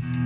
Mm-hmm.